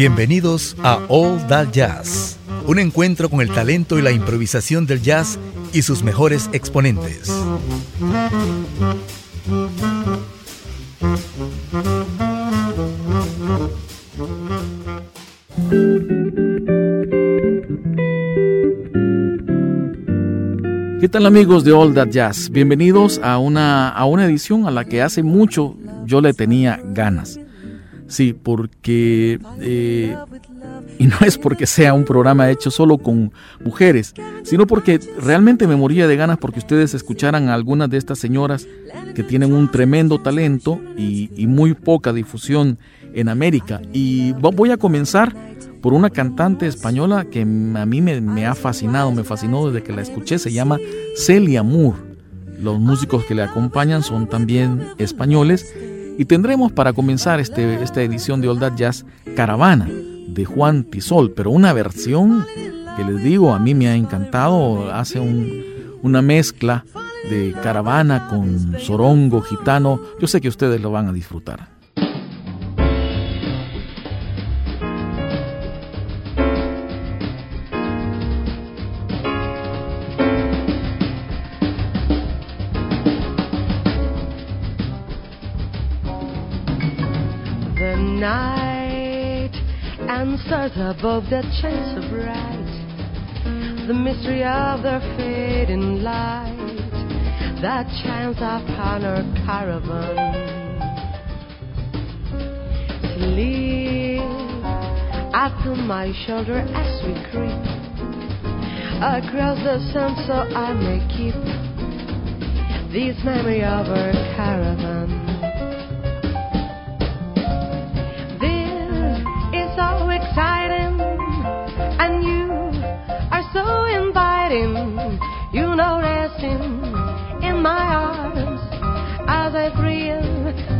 Bienvenidos a All That Jazz, un encuentro con el talento y la improvisación del jazz y sus mejores exponentes. ¿Qué tal amigos de All That Jazz? Bienvenidos a una, a una edición a la que hace mucho yo le tenía ganas. Sí, porque... Eh, y no es porque sea un programa hecho solo con mujeres, sino porque realmente me moría de ganas porque ustedes escucharan a algunas de estas señoras que tienen un tremendo talento y, muy poca difusión en América. Y voy a comenzar por una cantante española que a mí me, me ha fascinado, me fascinó desde que la escuché, se llama Celia Moore. Los músicos que le acompañan son también españoles y tendremos para comenzar este, esta edición de Old Jazz Caravana de Juan Tisol, pero una versión que les digo, a mí me ha encantado, hace una mezcla de caravana con sorongo gitano, yo sé que ustedes lo van a disfrutar. Stars above that shine so bright. The mystery of their fading light that shines upon our caravan. Sleep upon my shoulder as we creep across the sun so I may keep this memory of our caravan.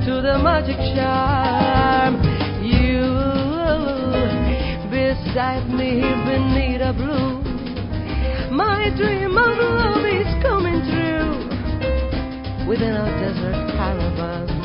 To the magic charm. You beside me beneath a blue. My dream of love is coming true within a desert caravan.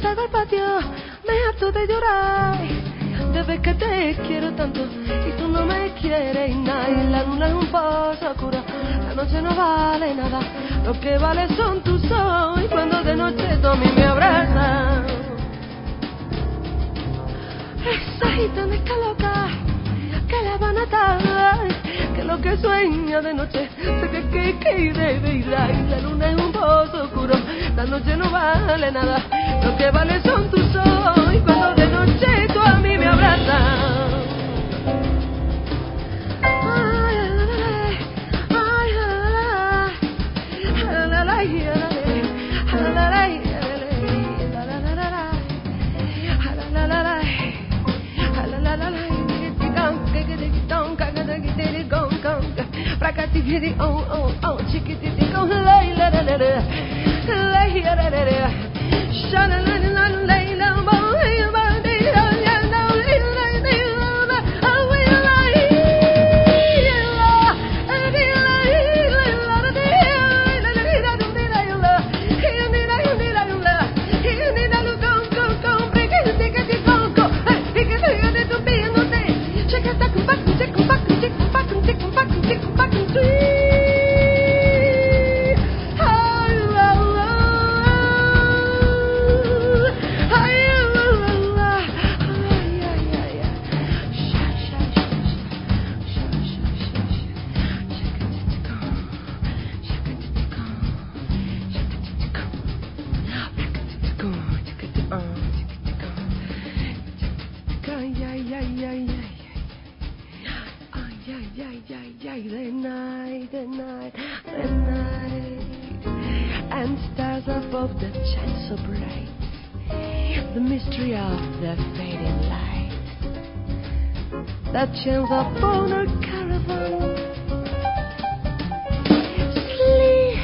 Salgo al patio, me harto de llorar. Desde que te quiero tanto y tú no me quieres nada. Y la luna es un pozo oscuro, la noche no vale nada. Lo que vale son tus ojos y cuando de noche tú a mí me abrazas. Esa gitana está loca, que la van a atar, que lo que sueña de noche se que que que debe ir y la luna es un la noche no vale nada, lo que vale son tus ojos y cuando de noche tú a mí me abrazas. Ay, ay, ay, no, no, no. Above that shine so bright. The mystery of the fading light that chills upon our caravan. Sleep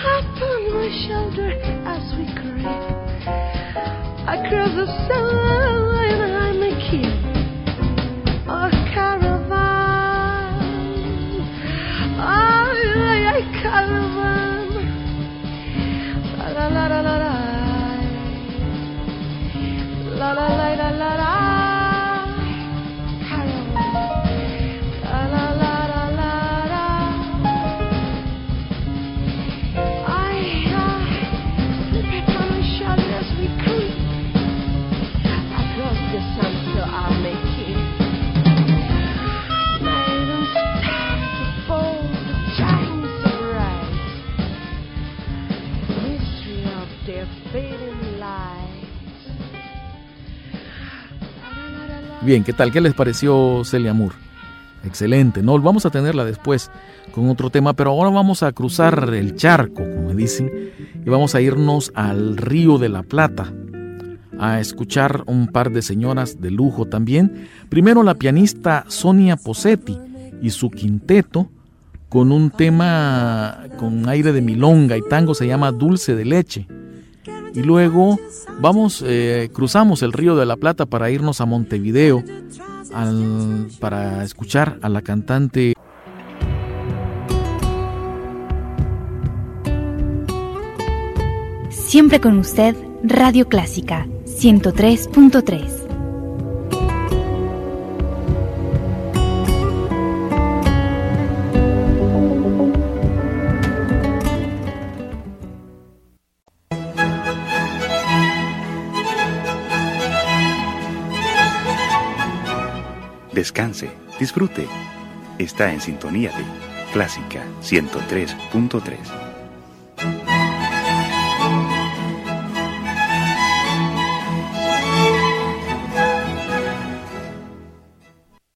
upon my shoulder as we creep across the sun, La la Bien, ¿qué tal? ¿Qué les pareció Celia Moore? Excelente, ¿no? Vamos a tenerla después con otro tema, pero ahora vamos a cruzar el charco, como dicen, y vamos a irnos al Río de la Plata a escuchar un par de señoras de lujo también. Primero la pianista Sonia Posetti y su quinteto con un tema con aire de milonga y tango se llama Dulce de Leche. Y luego vamos, eh, cruzamos el río de la Plata para irnos a Montevideo al- para escuchar a la cantante Siempre con usted, Radio Clásica 103.3. Descanse, disfrute. Está en sintonía de Clásica 103.3.